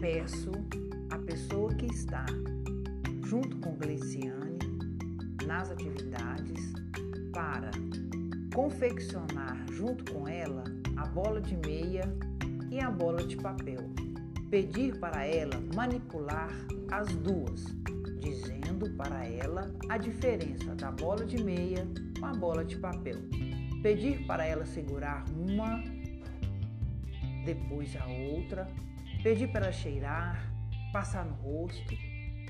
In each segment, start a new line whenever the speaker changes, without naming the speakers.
peço a pessoa que está junto com Gleiciane nas atividades para confeccionar junto com ela a bola de meia e a bola de papel. Pedir para ela manipular as duas, dizendo para ela a diferença da bola de meia com a bola de papel. Pedir para ela segurar uma, depois a outra, pedir para cheirar, passar no rosto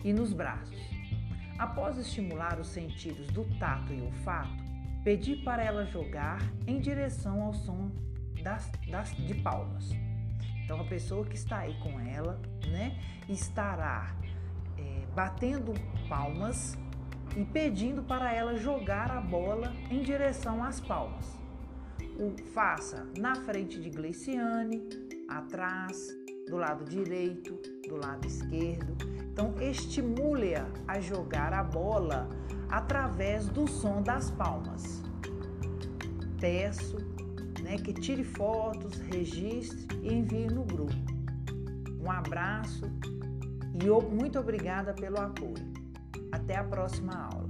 e nos braços. Após estimular os sentidos do tato e olfato, pedir para ela jogar em direção ao som das, das, de palmas. Então, a pessoa que está aí com ela, né, estará é, batendo palmas e pedindo para ela jogar a bola em direção às palmas. Faça na frente de Gleiciane, atrás, do lado direito, do lado esquerdo. Então, estimule-a a jogar a bola através do som das palmas. Peço né, que tire fotos, registre e envie no grupo. Um abraço e muito obrigada pelo apoio. Até a próxima aula.